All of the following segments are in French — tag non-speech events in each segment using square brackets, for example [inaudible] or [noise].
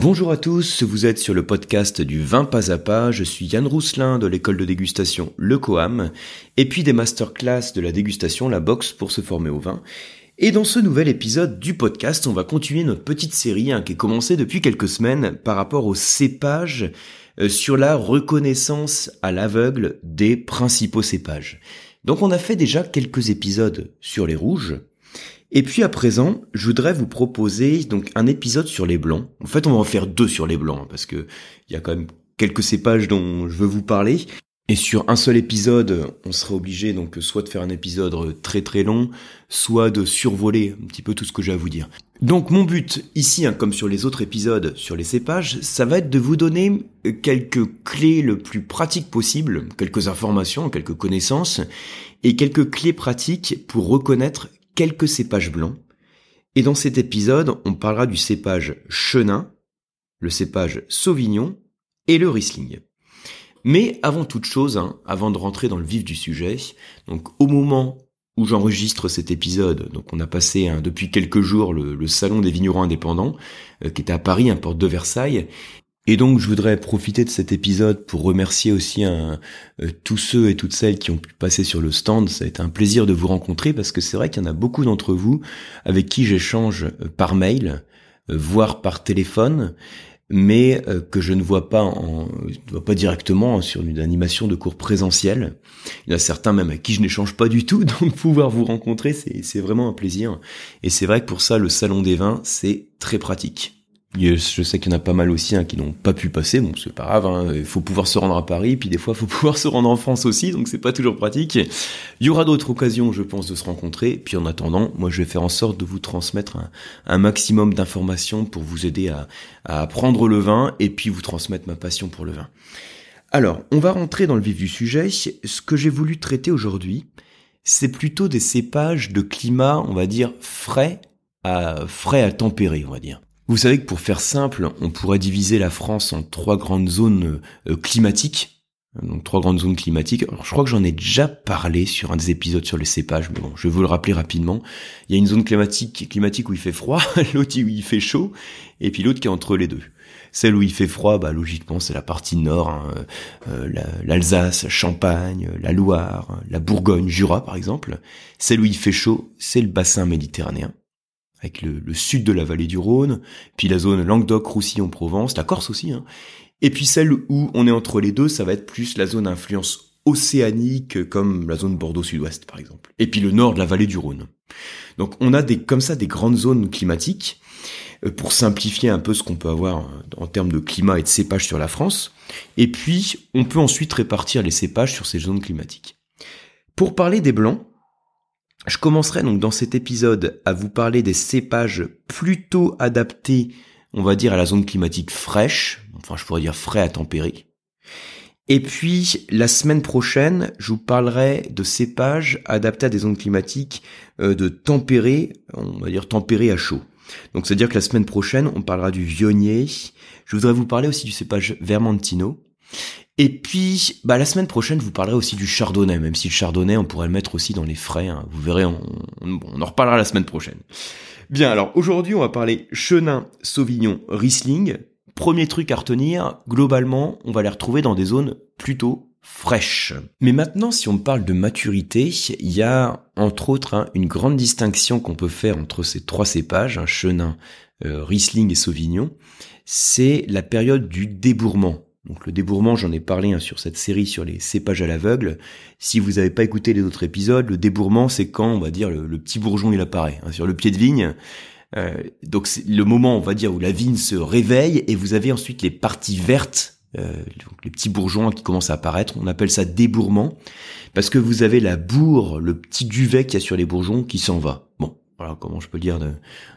Bonjour à tous, vous êtes sur le podcast du vin pas à pas, je suis Yann Rousselin de l'école de dégustation Le Coam, et puis des masterclass de la dégustation La Box pour se former au vin. Et dans ce nouvel épisode du podcast, on va continuer notre petite série hein, qui est commencée depuis quelques semaines par rapport au cépage euh, sur la reconnaissance à l'aveugle des principaux cépages. Donc on a fait déjà quelques épisodes sur les rouges, et puis à présent, je voudrais vous proposer donc un épisode sur les blancs. En fait, on va en faire deux sur les blancs hein, parce que il y a quand même quelques cépages dont je veux vous parler. Et sur un seul épisode, on serait obligé donc soit de faire un épisode très très long, soit de survoler un petit peu tout ce que j'ai à vous dire. Donc mon but ici, hein, comme sur les autres épisodes sur les cépages, ça va être de vous donner quelques clés le plus pratiques possible, quelques informations, quelques connaissances, et quelques clés pratiques pour reconnaître quelques cépages blancs. Et dans cet épisode, on parlera du cépage Chenin, le cépage Sauvignon et le Riesling. Mais avant toute chose, hein, avant de rentrer dans le vif du sujet, donc au moment où j'enregistre cet épisode, donc on a passé hein, depuis quelques jours le, salon des vignerons indépendants, euh, qui était à Paris, un porte de Versailles, et donc, je voudrais profiter de cet épisode pour remercier aussi euh, tous ceux et toutes celles qui ont pu passer sur le stand. Ça a été un plaisir de vous rencontrer parce que c'est vrai qu'il y en a beaucoup d'entre vous avec qui j'échange euh, par mail, euh, voire par téléphone, mais que je ne vois pas en, vois pas directement sur une animation de cours présentiel. Il y en a certains même avec qui je n'échange pas du tout, [laughs] donc pouvoir vous rencontrer, c'est vraiment un plaisir. Et c'est vrai que pour ça, le salon des vins, c'est très pratique. Je sais qu'il y en a pas mal aussi hein, qui n'ont pas pu passer. Bon, c'est pas grave. Hein. Il faut pouvoir se rendre à Paris, puis des fois, il faut [laughs] pouvoir se rendre en France aussi, donc c'est pas toujours pratique. Il y aura d'autres occasions, je pense, de se rencontrer. Puis en attendant, moi, je vais faire en sorte de vous transmettre un, maximum d'informations pour vous aider à, à apprendre le vin et puis vous transmettre ma passion pour le vin. Alors, on va rentrer dans le vif du sujet. Ce que j'ai voulu traiter aujourd'hui, c'est plutôt des cépages de climat, on va dire frais à frais à tempérer, on va dire. Vous savez que pour faire simple, on pourrait diviser la France en trois grandes zones euh, climatiques. Donc trois grandes zones climatiques. Alors, je crois que j'en ai déjà parlé sur un des épisodes sur les cépages, mais bon, je vais vous le rappeler rapidement. Il y a une zone climatique, climatique où il fait froid, [laughs] l'autre où il fait chaud, et puis l'autre qui est entre les deux. Celle où il fait froid, bah logiquement c'est la partie nord, hein, euh, l'Alsace, Champagne, la Loire, la Bourgogne, Jura par exemple. Celle où il fait chaud, c'est le bassin méditerranéen avec le, sud de la vallée du Rhône, puis la zone Languedoc-Roussillon-Provence, la Corse aussi, hein. et puis celle où on est entre les deux, ça va être plus la zone influence océanique, comme la zone Bordeaux-Sud-Ouest par exemple, et puis le nord de la vallée du Rhône. Donc on a des comme ça des grandes zones climatiques, euh, pour simplifier un peu ce qu'on peut avoir euh, en termes de climat et de cépages sur la France, et puis on peut ensuite répartir les cépages sur ces zones climatiques. Pour parler des blancs, je commencerai donc dans cet épisode à vous parler des cépages plutôt adaptés, on va dire, à la zone climatique fraîche, enfin je pourrais dire frais à tempérer. Et puis la semaine prochaine, je vous parlerai de cépages adaptés à des zones climatiques euh, de tempéré, on va dire tempéré à chaud. Donc c'est-à-dire que la semaine prochaine, on parlera du vionnier. Je voudrais vous parler aussi du cépage Vermentino. Et puis, bah, la semaine prochaine, vous parlerai aussi du chardonnay, même si le chardonnay, on pourrait le mettre aussi dans les frais. Hein. Vous verrez, on, on, en reparlera la semaine prochaine. Bien, alors aujourd'hui, on va parler Chenin, Sauvignon, Riesling. Premier truc à retenir, globalement, on va les retrouver dans des zones plutôt fraîches. Mais maintenant, si on parle de maturité, il y a entre autres hein, une grande distinction qu'on peut faire entre ces trois cépages, hein, Chenin, euh, Riesling et Sauvignon, c'est la période du débourrement. Donc le débourrement, j'en ai parlé hein, sur cette série sur les cépages à l'aveugle. Si vous n'avez pas écouté les autres épisodes, le débourrement, c'est quand, on va dire, le, petit bourgeon il apparaît hein, sur le pied de vigne. Euh, donc c'est le moment, on va dire, où la vigne se réveille et vous avez ensuite les parties vertes, euh, les petits bourgeons qui commencent à apparaître. On appelle ça débourrement parce que vous avez la bourre, le petit duvet qu'il y a sur les bourgeons qui s'en va. Bon, voilà comment je peux le dire de,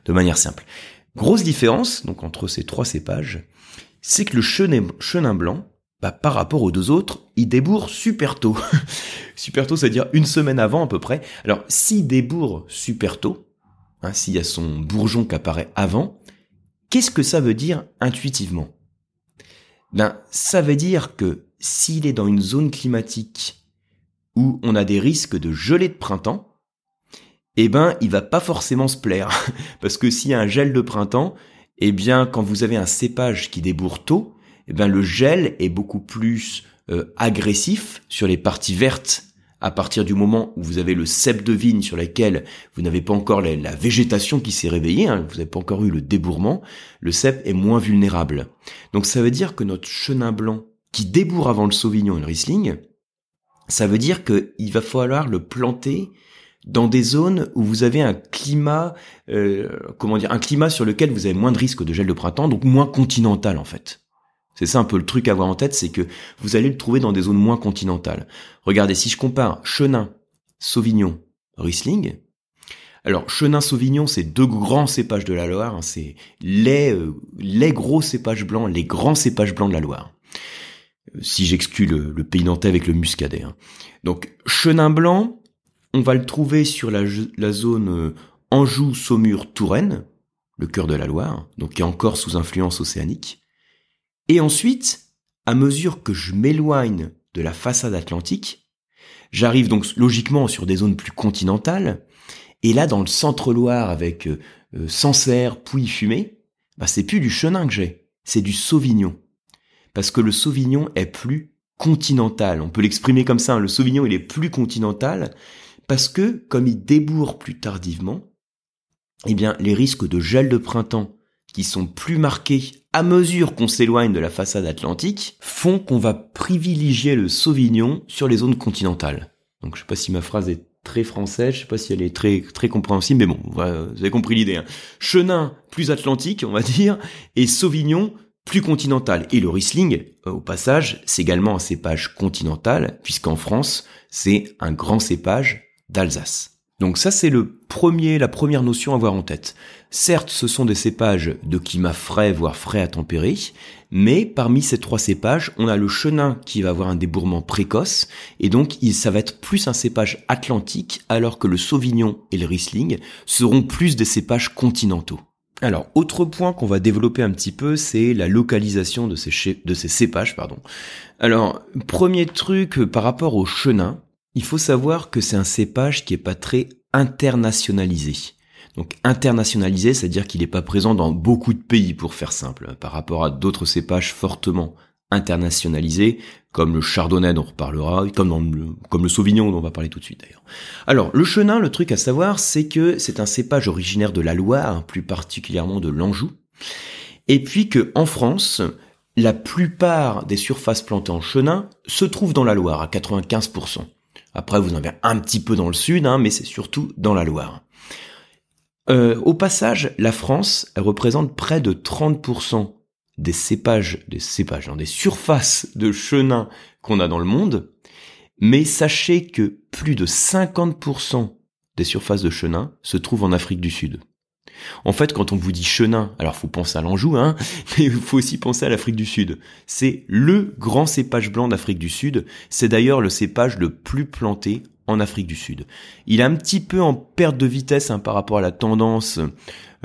de manière simple. Grosse différence donc entre ces trois cépages c'est que le chenin, blanc, bah, par rapport aux deux autres, il débourre super tôt. [laughs] super tôt, c'est-à-dire une semaine avant à peu près. Alors, s'il débourre super tôt, hein, s'il y a son bourgeon qui apparaît avant, qu'est-ce que ça veut dire intuitivement? Ben, ça veut dire que s'il est dans une zone climatique où on a des risques de gelée de printemps, eh ben, il va pas forcément se plaire. [laughs] Parce que s'il y a un gel de printemps, eh bien, quand vous avez un cépage qui débourre tôt, eh bien, le gel est beaucoup plus euh, agressif sur les parties vertes à partir du moment où vous avez le cep de vigne sur lequel vous n'avez pas encore la, végétation qui s'est réveillée, hein, vous n'avez pas encore eu le débourrement, le cep est moins vulnérable. Donc ça veut dire que notre chenin blanc qui débourre avant le sauvignon et le riesling, ça veut dire qu'il va falloir le planter dans des zones où vous avez un climat, euh, comment dire, un climat sur lequel vous avez moins de risques de gel de printemps, donc moins continental en fait. C'est ça un peu le truc à avoir en tête, c'est que vous allez le trouver dans des zones moins continentales. Regardez, si je compare Chenin, Sauvignon, Riesling, alors Chenin, Sauvignon, c'est deux grands cépages de la Loire, hein, c'est les, euh, les gros cépages blancs, les grands cépages blancs de la Loire. Euh, si j'exclus le, pays nantais avec le muscadet. Hein. Donc Chenin blanc, on va le trouver sur la, zone euh, Anjou, Saumur, Touraine, le cœur de la Loire, donc qui est encore sous influence océanique. Et ensuite, à mesure que je m'éloigne de la façade atlantique, j'arrive donc logiquement sur des zones plus continentales, et là dans le centre-Loire avec euh, euh, Sancerre, Pouilly-Fumé, bah c'est plus du chenin que j'ai, c'est du Sauvignon. Parce que le Sauvignon est plus continental, on peut l'exprimer comme ça, hein. le Sauvignon il est plus continental, parce que comme il débourre plus tardivement, eh bien les risques de gel de printemps qui sont plus marqués à mesure qu'on s'éloigne de la façade atlantique, font qu'on va privilégier le Sauvignon sur les zones continentales. Donc je sais pas si ma phrase est très française, je sais pas si elle est très très compréhensible, mais bon, vous avez compris l'idée. Hein. Chenin plus atlantique, on va [laughs] dire, et Sauvignon plus continental. Et le Riesling, euh, au passage, c'est également un cépage continental, puisqu'en France, c'est un grand cépage d'Alsace. Donc ça, c'est le premier, la première notion à avoir en tête. Certes, ce sont des cépages de climat frais, voire frais à tempérer, mais parmi ces trois cépages, on a le chenin qui va avoir un débourrement précoce, et donc ça va être plus un cépage atlantique, alors que le sauvignon et le riesling seront plus des cépages continentaux. Alors, autre point qu'on va développer un petit peu, c'est la localisation de ces, cépages. Alors, premier truc par rapport au chenin, il faut savoir que c'est un cépage qui est pas très internationalisé. Donc internationalisé, c'est-à-dire qu'il n'est pas présent dans beaucoup de pays, pour faire simple, par rapport à d'autres cépages fortement internationalisés, comme le chardonnay dont on reparlera, comme, le, comme le sauvignon dont on va parler tout de suite d'ailleurs. Alors le chenin, le truc à savoir, c'est que c'est un cépage originaire de la Loire, plus particulièrement de l'Anjou, et puis que en France, la plupart des surfaces plantées en chenin se trouvent dans la Loire à 95%. Après, vous en avez un petit peu dans le sud, hein, mais c'est surtout dans la Loire. Euh, au passage, la France elle représente près de 30% des cépages, des cépages, hein, des surfaces de chenin qu'on a dans le monde. Mais sachez que plus de 50% des surfaces de chenin se trouvent en Afrique du Sud. En fait, quand on vous dit chenin, alors faut penser à l'Anjou, hein, [laughs] mais il faut aussi penser à l'Afrique du Sud. C'est le grand cépage blanc d'Afrique du Sud. C'est d'ailleurs le cépage le plus planté en Afrique du Sud. Il est un petit peu en perte de vitesse hein, par rapport à la tendance,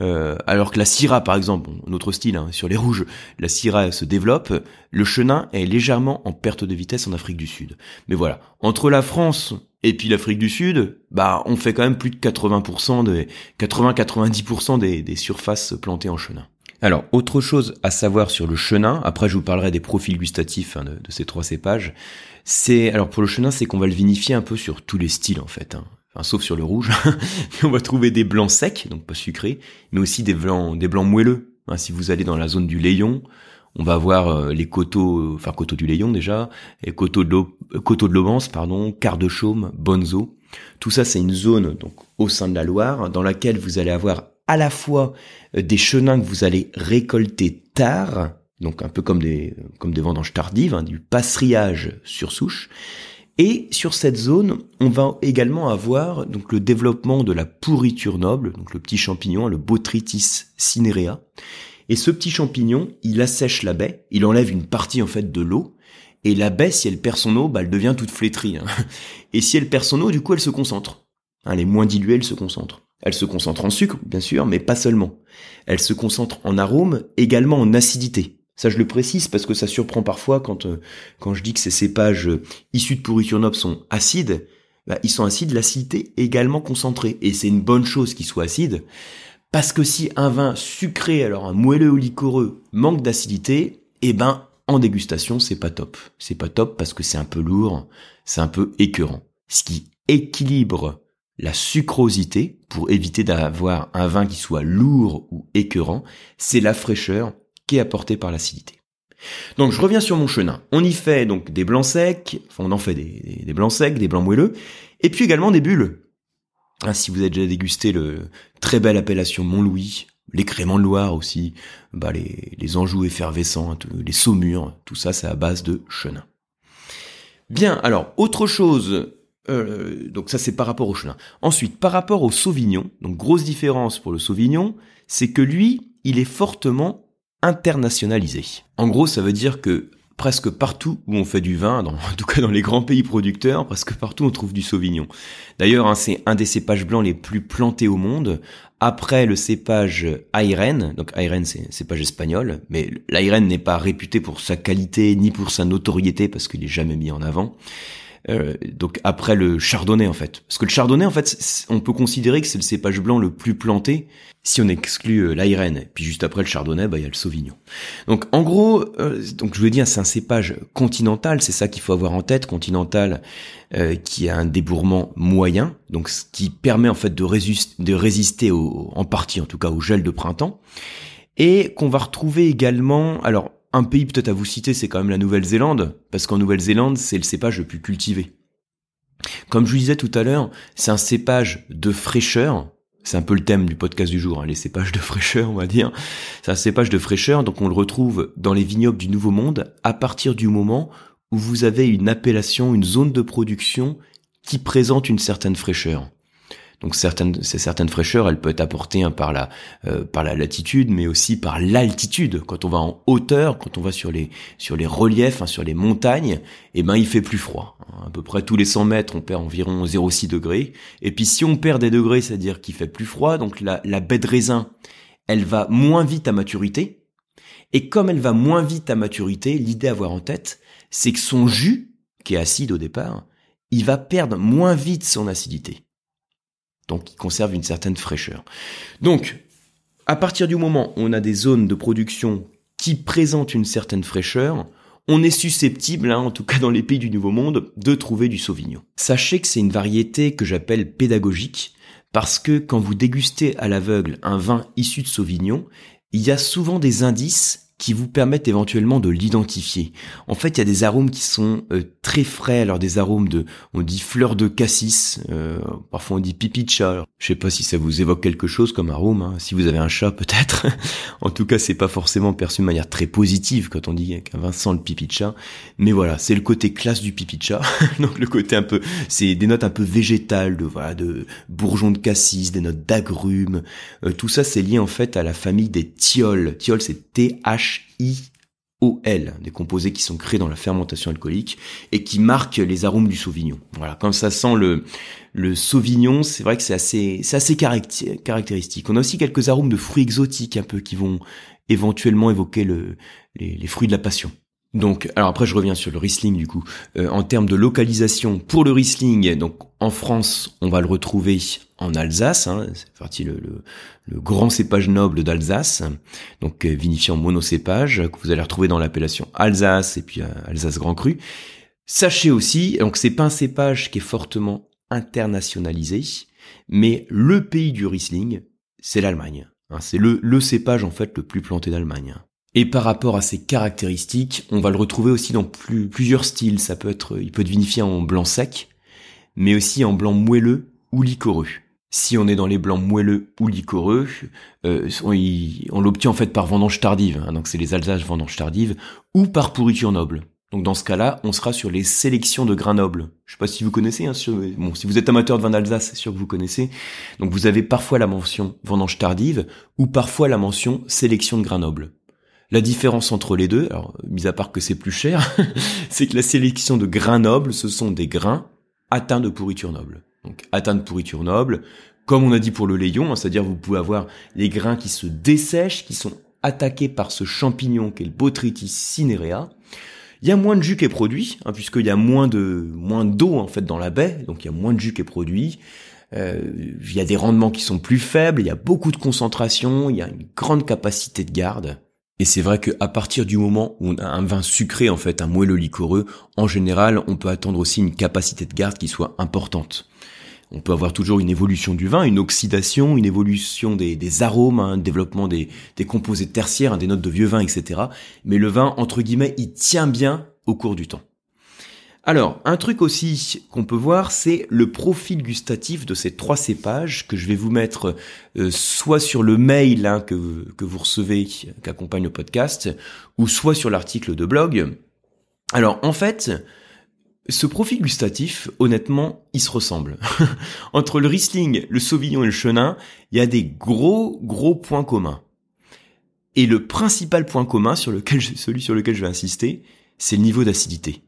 euh, alors que la Syrah, par exemple, notre style hein, sur les rouges, la Syrah se développe, le chenin est légèrement en perte de vitesse en Afrique du Sud. Mais voilà, entre la France et puis l'Afrique du Sud, bah on fait quand même plus de 80% des 80-90% des, des surfaces plantées en chenin. Alors, autre chose à savoir sur le chenin, après je vous parlerai des profils gustatifs hein, de, ces trois cépages, c'est, alors pour le chenin, c'est qu'on va le vinifier un peu sur tous les styles en fait, hein. sauf sur le rouge, [laughs] on va trouver des blancs secs, donc pas sucrés, mais aussi des blancs, des blancs moelleux. Hein. si vous allez dans la zone du Layon, on va voir euh, les coteaux, enfin coteaux du Layon déjà, et coteaux de coteaux de l'Aubance, pardon, quart de Chaume, Bonzo. Tout ça, c'est une zone donc au sein de la Loire dans laquelle vous allez avoir à la fois euh, des chenins que vous allez récolter tard, donc un peu comme des comme des vendanges tardives, hein, du passerillage sur souche. Et sur cette zone, on va également avoir donc le développement de la pourriture noble, donc le petit champignon, le Botrytis cinerea, et ce petit champignon, il assèche la baie, il enlève une partie en fait de l'eau, et la baie, si elle perd son eau, bah, elle devient toute flétrie. Hein. [laughs] Et si elle perd son eau, du coup, elle se concentre. Hein, est moins diluée, elle se concentre. Elle se concentre en sucre, bien sûr, mais pas seulement. Elle se concentre en arôme, également en acidité. Ça, je le précise parce que ça surprend parfois quand euh, quand je dis que ces cépages euh, issus de pourriture noble sont acides. Bah, ils sont acides, l'acidité également concentrée. Et c'est une bonne chose qu'ils soient acides Parce que si un vin sucré, alors un moelleux ou liquoreux, manque d'acidité, eh ben, en dégustation, c'est pas top. C'est pas top parce que c'est un peu lourd, c'est un peu écœurant. Ce qui équilibre la sucrosité pour éviter d'avoir un vin qui soit lourd ou écœurant, c'est la fraîcheur qui est apportée par l'acidité. Donc je reviens sur mon chenin. On y fait donc des blancs secs, enfin on en fait des, des blancs secs, des blancs moelleux, et puis également des bulles. Ah, si vous avez déjà dégusté le très belle appellation Mont-Louis, les créments de Loire aussi, bah les, les Anjous effervescents, les saumures, tout ça c'est à base de chenin. Bien, alors autre chose, euh, donc ça c'est par rapport au chenin. Ensuite, par rapport au sauvignon, donc grosse différence pour le sauvignon, c'est que lui, il est fortement internationalisé. En gros, ça veut dire que presque partout où on fait du vin, en tout cas dans les grands pays producteurs, presque partout on trouve du Sauvignon. D'ailleurs, hein, c'est un des cépages blancs les plus plantés au monde. Après le cépage Ayren, donc Ayren c'est un cépage espagnol, mais l'Ayren n'est pas réputé pour sa qualité ni pour sa notoriété parce qu'il est jamais mis en avant. Euh, donc après le chardonnay en fait. Parce que le chardonnay en fait, on peut considérer que c'est le cépage blanc le plus planté si on exclut euh, Puis juste après le chardonnay, bah il y a le sauvignon. Donc en gros, euh, donc je veux dire c'est un cépage continental, c'est ça qu'il faut avoir en tête, continental euh, qui a un débourrement moyen, donc ce qui permet en fait de, résister, de résister au, en partie en tout cas au gel de printemps. Et qu'on va retrouver également alors un pays peut-être à vous citer, c'est quand même la Nouvelle-Zélande, parce qu'en Nouvelle-Zélande, c'est le cépage le plus cultivé. Comme je vous disais tout à l'heure, c'est un cépage de fraîcheur. C'est un peu le thème du podcast du jour, hein, les cépages de fraîcheur, on va dire. C'est un cépage de fraîcheur, donc on le retrouve dans les vignobles du Nouveau Monde à partir du moment où vous avez une appellation, une zone de production qui présente une certaine fraîcheur. Donc certaines, ces certaines fraîcheurs, elles peuvent être apportées hein, par la euh, par la latitude, mais aussi par l'altitude. Quand on va en hauteur, quand on va sur les sur les reliefs, hein, sur les montagnes, eh ben il fait plus froid. À peu près tous les 100 mètres, on perd environ 0,6 degrés. Et puis si on perd des degrés, c'est-à-dire qu'il fait plus froid, donc la, la baie de raisin, elle va moins vite à maturité. Et comme elle va moins vite à maturité, l'idée à avoir en tête, c'est que son jus, qui est acide au départ, il va perdre moins vite son acidité. Donc il conserve une certaine fraîcheur. Donc, à partir du moment où on a des zones de production qui présentent une certaine fraîcheur, on est susceptible, hein, en tout cas dans les pays du Nouveau Monde, de trouver du Sauvignon. Sachez que c'est une variété que j'appelle pédagogique, parce que quand vous dégustez à l'aveugle un vin issu de Sauvignon, il y a souvent des indices qui vous permettent éventuellement de l'identifier. En fait, il y a des arômes qui sont euh, très frais, alors des arômes de, on dit fleur de cassis, euh, parfois on dit pipi de chat. je sais pas si ça vous évoque quelque chose comme arôme, hein. si vous avez un chat peut-être. [laughs] en tout cas, c'est pas forcément perçu de manière très positive quand on dit qu'un vin sent le pipi de chat. Mais voilà, c'est le côté classe du pipi de chat. [laughs] Donc le côté un peu, c'est des notes un peu végétales, de voilà, de bourgeons de cassis, des notes d'agrumes. Euh, tout ça, c'est lié en fait à la famille des thiols. Thiols, c'est T-H H-I-O-L, des composés qui sont créés dans la fermentation alcoolique et qui marquent les arômes du sauvignon. Voilà, quand ça sent le, sauvignon, c'est vrai que c'est assez, caractéristique. On a aussi quelques arômes de fruits exotiques un peu qui vont éventuellement évoquer le, les fruits de la passion. Donc, alors après, je reviens sur le Riesling du coup. Euh, en termes de localisation, pour le Riesling, donc en France, on va le retrouver en Alsace. Hein, c'est parti le, le, grand cépage noble d'Alsace, donc euh, vinifié monocépage que vous allez retrouver dans l'appellation Alsace et puis euh, Alsace Grand Cru. Sachez aussi, donc c'est pas un cépage qui est fortement internationalisé, mais le pays du Riesling, c'est l'Allemagne. Hein, c'est le, le cépage en fait le plus planté d'Allemagne. Et par rapport à ses caractéristiques, on va le retrouver aussi dans plusieurs styles. Ça peut être, il peut être vinifié en blanc sec, mais aussi en blanc moelleux ou liquoreux. Si on est dans les blancs moelleux ou liquoreux, euh, on, l'obtient en fait par vendange tardive, hein, donc c'est les Alsaces vendange tardive, ou par pourriture noble. Donc dans ce cas-là, on sera sur les sélections de grains nobles. Je sais pas si vous connaissez, hein, bon, si vous êtes amateur de vin d'Alsace, c'est sûr que vous connaissez. Donc vous avez parfois la mention vendange tardive ou parfois la mention sélection de grains. La différence entre les deux, alors mis à part que c'est plus cher, [laughs] c'est que la sélection de grains nobles, ce sont des grains atteints de pourriture noble. Donc atteints de pourriture noble, comme on a dit pour le layon, hein, c'est-à-dire vous pouvez avoir les grains qui se dessèchent, qui sont attaqués par ce champignon qu'est le Botrytis cinerea. Il y a moins de jus qui est produit, hein, puisqu'il y a moins de moins d'eau en fait dans la baie, donc il y a moins de jus qui est produit. euh, il y a des rendements qui sont plus faibles, il y a beaucoup de concentration, il y a une grande capacité de garde. Et c'est vrai qu'à partir du moment où on a un vin sucré, en fait, un moelleux liquoreux, en général, on peut attendre aussi une capacité de garde qui soit importante. On peut avoir toujours une évolution du vin, une oxydation, une évolution des, arômes, un développement des, composés tertiaires, hein, des notes de vieux vin, etc. Mais le vin, entre guillemets, il tient bien au cours du temps. Alors, un truc aussi qu'on peut voir, c'est le profil gustatif de ces trois cépages que je vais vous mettre euh, soit sur le mail hein, que, que vous recevez, qui accompagne le podcast, ou soit sur l'article de blog. Alors, en fait, ce profil gustatif, honnêtement, il se ressemble. [laughs] Entre le Riesling, le Sauvignon et le Chenin, il y a des gros, gros points communs. Et le principal point commun sur lequel, celui sur lequel je vais insister, c'est le niveau d'acidité.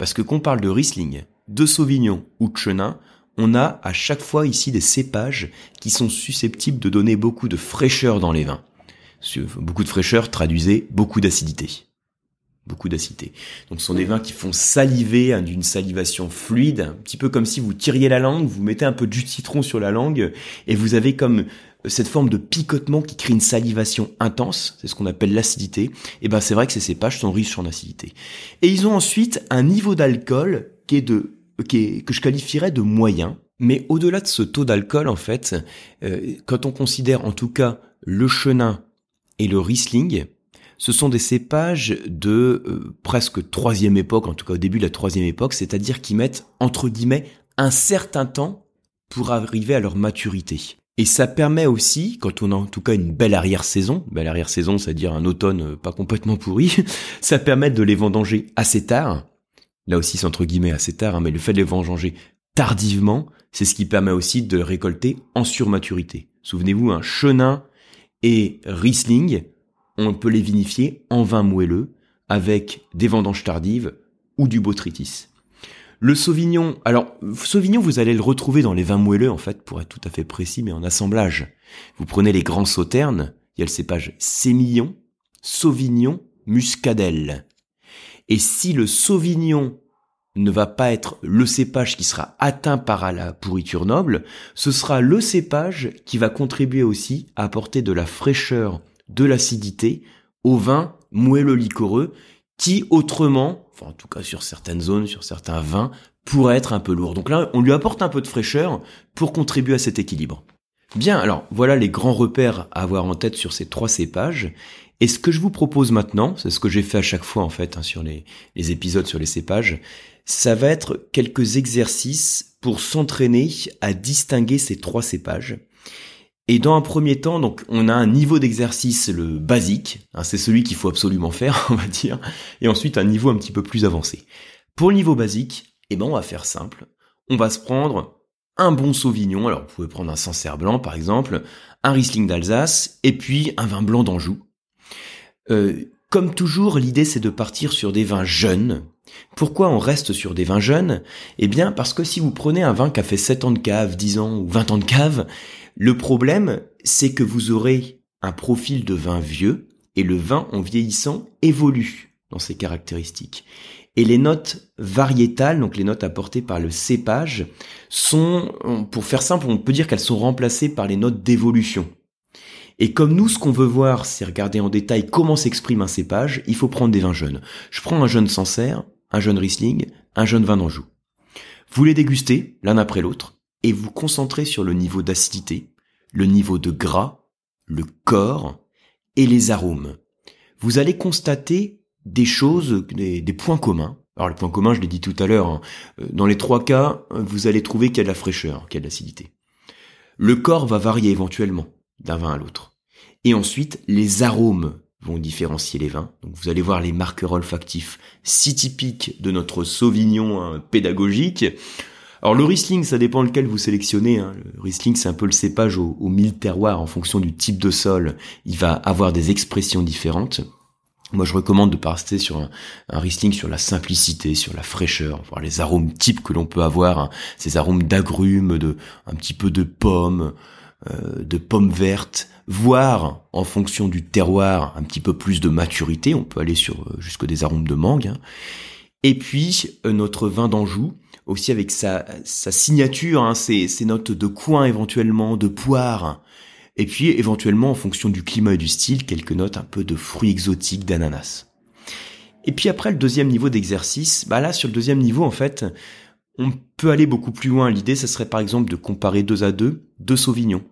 Parce que qu'on parle de Riesling, de Sauvignon ou de Chenin, on a à chaque fois ici des cépages qui sont susceptibles de donner beaucoup de fraîcheur dans les vins. Beaucoup de fraîcheur traduisait beaucoup d'acidité. Beaucoup d'acidité. Donc ce sont des vins qui font saliver hein, d'une salivation fluide, un petit peu comme si vous tiriez la langue, vous mettez un peu de jus de citron sur la langue et vous avez comme cette forme de picotement qui crée une salivation intense, c'est ce qu'on appelle l'acidité, et ben c'est vrai que ces cépages sont riches en acidité. Et ils ont ensuite un niveau d'alcool qui est de qui que je qualifierais de moyen, mais au-delà de ce taux d'alcool en fait, euh, quand on considère en tout cas le chenin et le riesling, ce sont des cépages de euh, presque troisième époque, en tout cas au début de la troisième époque, c'est-à-dire qui mettent entre guillemets un certain temps pour arriver à leur maturité. Et ça permet aussi, quand on a en tout cas une belle arrière-saison, belle arrière-saison, c'est-à-dire un automne euh, pas complètement pourri, [laughs] ça permet de les vendanger assez tard. Là aussi, c'est entre guillemets assez tard, hein, mais le fait de les vendanger tardivement, c'est ce qui permet aussi de les récolter en surmaturité. Souvenez-vous, un chenin et Riesling, on peut les vinifier en vin moelleux avec des vendanges tardives ou du botrytis. Le Sauvignon, alors Sauvignon, vous allez le retrouver dans les vins moelleux en fait, pour être tout à fait précis, mais en assemblage. Vous prenez les grands sauternes, il y a le cépage Sémillon, Sauvignon, Muscadelle. Et si le Sauvignon ne va pas être le cépage qui sera atteint par la pourriture noble, ce sera le cépage qui va contribuer aussi à apporter de la fraîcheur, de l'acidité au vin moelleux liquoreux qui autrement en tout cas sur certaines zones, sur certains vins, pourrait être un peu lourd. Donc là, on lui apporte un peu de fraîcheur pour contribuer à cet équilibre. Bien, alors voilà les grands repères à avoir en tête sur ces trois cépages. Et ce que je vous propose maintenant, c'est ce que j'ai fait à chaque fois en fait hein, sur les, les épisodes sur les cépages, ça va être quelques exercices pour s'entraîner à distinguer ces trois cépages et dans un premier temps, donc, on a un niveau d'exercice le basique, hein, c'est celui qu'il faut absolument faire, [laughs] on va dire, et ensuite un niveau un petit peu plus avancé. Pour le niveau basique, eh ben, on va faire simple. On va se prendre un bon Sauvignon, alors vous pouvez prendre un Sancerre blanc par exemple, un Riesling d'Alsace, et puis un vin blanc d'Anjou. Euh, comme toujours, l'idée c'est de partir sur des vins jeunes. Pourquoi on reste sur des vins jeunes? Eh bien parce que si vous prenez un vin qui a fait 7 ans de cave, 10 ans ou 20 ans de cave, le problème, c'est que vous aurez un profil de vin vieux et le vin en vieillissant évolue dans ses caractéristiques. Et les notes variétales, donc les notes apportées par le cépage, sont, pour faire simple, on peut dire qu'elles sont remplacées par les notes d'évolution. Et comme nous, ce qu'on veut voir, c'est regarder en détail comment s'exprime un cépage, il faut prendre des vins jeunes. Je prends un jeune Sancerre, un jeune Riesling, un jeune vin d'Anjou. Vous les dégustez l'un après l'autre, et vous concentrez sur le niveau d'acidité, le niveau de gras, le corps et les arômes. Vous allez constater des choses, des, points communs. Alors les points communs, je l'ai dit tout à l'heure, hein. euh, dans les trois cas, vous allez trouver qu'il y a de la fraîcheur, qu'il y a de l'acidité. Le corps va varier éventuellement d'un vin à l'autre. Et ensuite, les arômes vont différencier les vins. Donc vous allez voir les marqueurs olfactifs si typiques de notre Sauvignon hein, pédagogique. Alors le Riesling, ça dépend lequel vous sélectionnez. Hein. Le Riesling, c'est un peu le cépage au, au mille terroirs en fonction du type de sol. Il va avoir des expressions différentes. Moi, je recommande de passer sur un, Riesling sur la simplicité, sur la fraîcheur, voir les arômes types que l'on peut avoir, hein. ces arômes d'agrumes, de un petit peu de pommes, euh, de pommes vertes, voire en fonction du terroir un petit peu plus de maturité. On peut aller sur euh, jusque des arômes de mangue. Hein. Et puis euh, notre vin d'Anjou, aussi avec sa, signature, hein, ses, ses, notes de coin éventuellement, de poire, et puis éventuellement en fonction du climat et du style, quelques notes un peu de fruits exotiques, d'ananas. Et puis après le deuxième niveau d'exercice, bah là sur le deuxième niveau en fait, on peut aller beaucoup plus loin. L'idée, ce serait par exemple de comparer deux à deux deux sauvignons.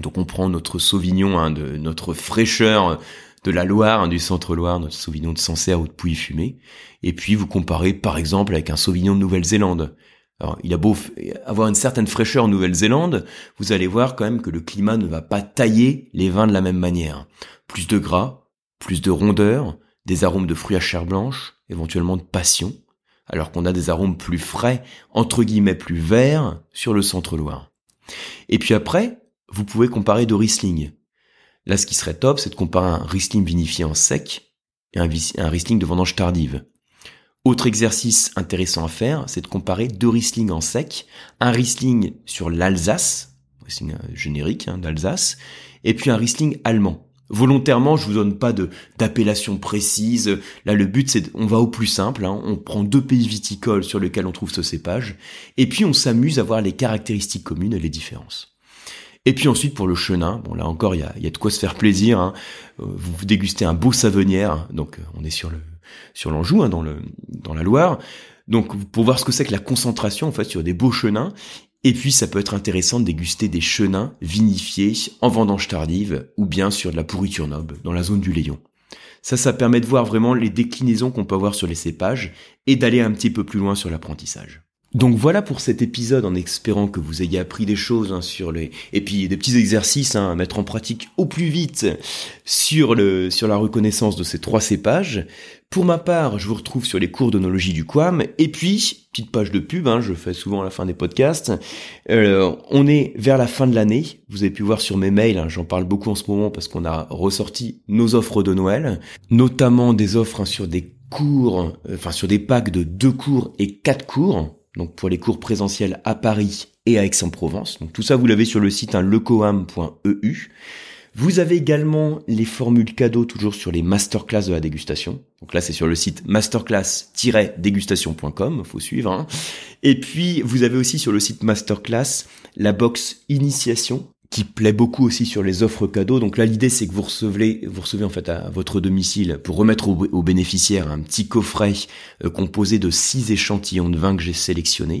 Donc on prend notre sauvignon, hein, de notre fraîcheur de la Loire, hein, du centre-Loire, notre sauvignon de Sancerre ou de Pouilly-Fumé, et puis vous comparez par exemple avec un sauvignon de Nouvelle-Zélande. Alors, il a beau avoir une certaine fraîcheur en Nouvelle-Zélande, vous allez voir quand même que le climat ne va pas tailler les vins de la même manière. Plus de gras, plus de rondeur, des arômes de fruits à chair blanche, éventuellement de passion, alors qu'on a des arômes plus frais, entre guillemets plus verts, sur le centre-Loire. Et puis après, vous pouvez comparer deux Riesling. Là, ce qui serait top, c'est de comparer un Riesling vinifié en sec et un, Riesling de vendange tardive. Autre exercice intéressant à faire, c'est de comparer deux Riesling en sec, un Riesling sur l'Alsace, Riesling euh, générique hein, d'Alsace, et puis un Riesling allemand. Volontairement, je vous donne pas d'appellation précise. Là, le but, c'est on va au plus simple. Hein. On prend deux pays viticoles sur lesquels on trouve ce cépage, et puis on s'amuse à voir les caractéristiques communes et les différences. Et puis ensuite pour le chenin, bon là encore il y a, de quoi se faire plaisir. Hein. Euh, vous, vous dégustez un beau savenière, donc euh, on est sur le sur l'Anjou, hein, dans le dans la Loire. Donc pour voir ce que c'est que la concentration en fait sur des beaux chenins. Et puis ça peut être intéressant de déguster des chenins vinifiés en vendange tardive ou bien sur de la pourriture noble dans la zone du Léon. Ça, ça permet de voir vraiment les déclinaisons qu'on peut avoir sur les cépages et d'aller un petit peu plus loin sur l'apprentissage. Donc voilà pour cet épisode en espérant que vous ayez appris des choses hein, sur les et puis des petits exercices hein, à mettre en pratique au plus vite sur le sur la reconnaissance de ces trois cépages. Pour ma part, je vous retrouve sur les cours d'onologie du Quam et puis petite page de pub, hein, je fais souvent à la fin des podcasts. Euh, on est vers la fin de l'année. Vous avez pu voir sur mes mails, j'en parle beaucoup en ce moment parce qu'on a ressorti nos offres de Noël, notamment des offres sur des cours, euh, enfin sur des packs de deux cours et quatre cours donc pour les cours présentiels à Paris et à Aix-en-Provence. Donc tout ça, vous l'avez sur le site hein, lecoam.eu. Vous avez également les formules cadeaux toujours sur les masterclass de la dégustation. Donc là, c'est sur le site masterclass-dégustation.com, faut suivre. Hein. Et puis, vous avez aussi sur le site masterclass la box initiation qui plaît beaucoup aussi sur les offres cadeaux. Donc là, l'idée, c'est que vous recevez, vous recevez en fait à votre domicile pour remettre aux, bénéficiaires un petit coffret euh, composé de six échantillons de vin que j'ai sélectionnés,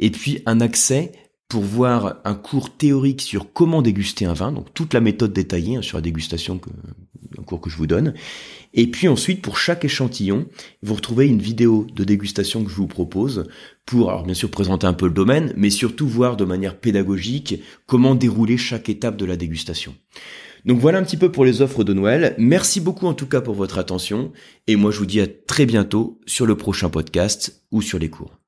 et puis un accès pour voir un cours théorique sur comment déguster un vin, donc toute la méthode détaillée hein, sur la dégustation, un cours que je vous donne. Et puis ensuite, pour chaque échantillon, vous retrouvez une vidéo de dégustation que je vous propose pour, alors bien sûr, présenter un peu le domaine, mais surtout voir de manière pédagogique comment dérouler chaque étape de la dégustation. Donc voilà un petit peu pour les offres de Noël. Merci beaucoup en tout cas pour votre attention. Et moi je vous dis à très bientôt sur le prochain podcast ou sur les cours.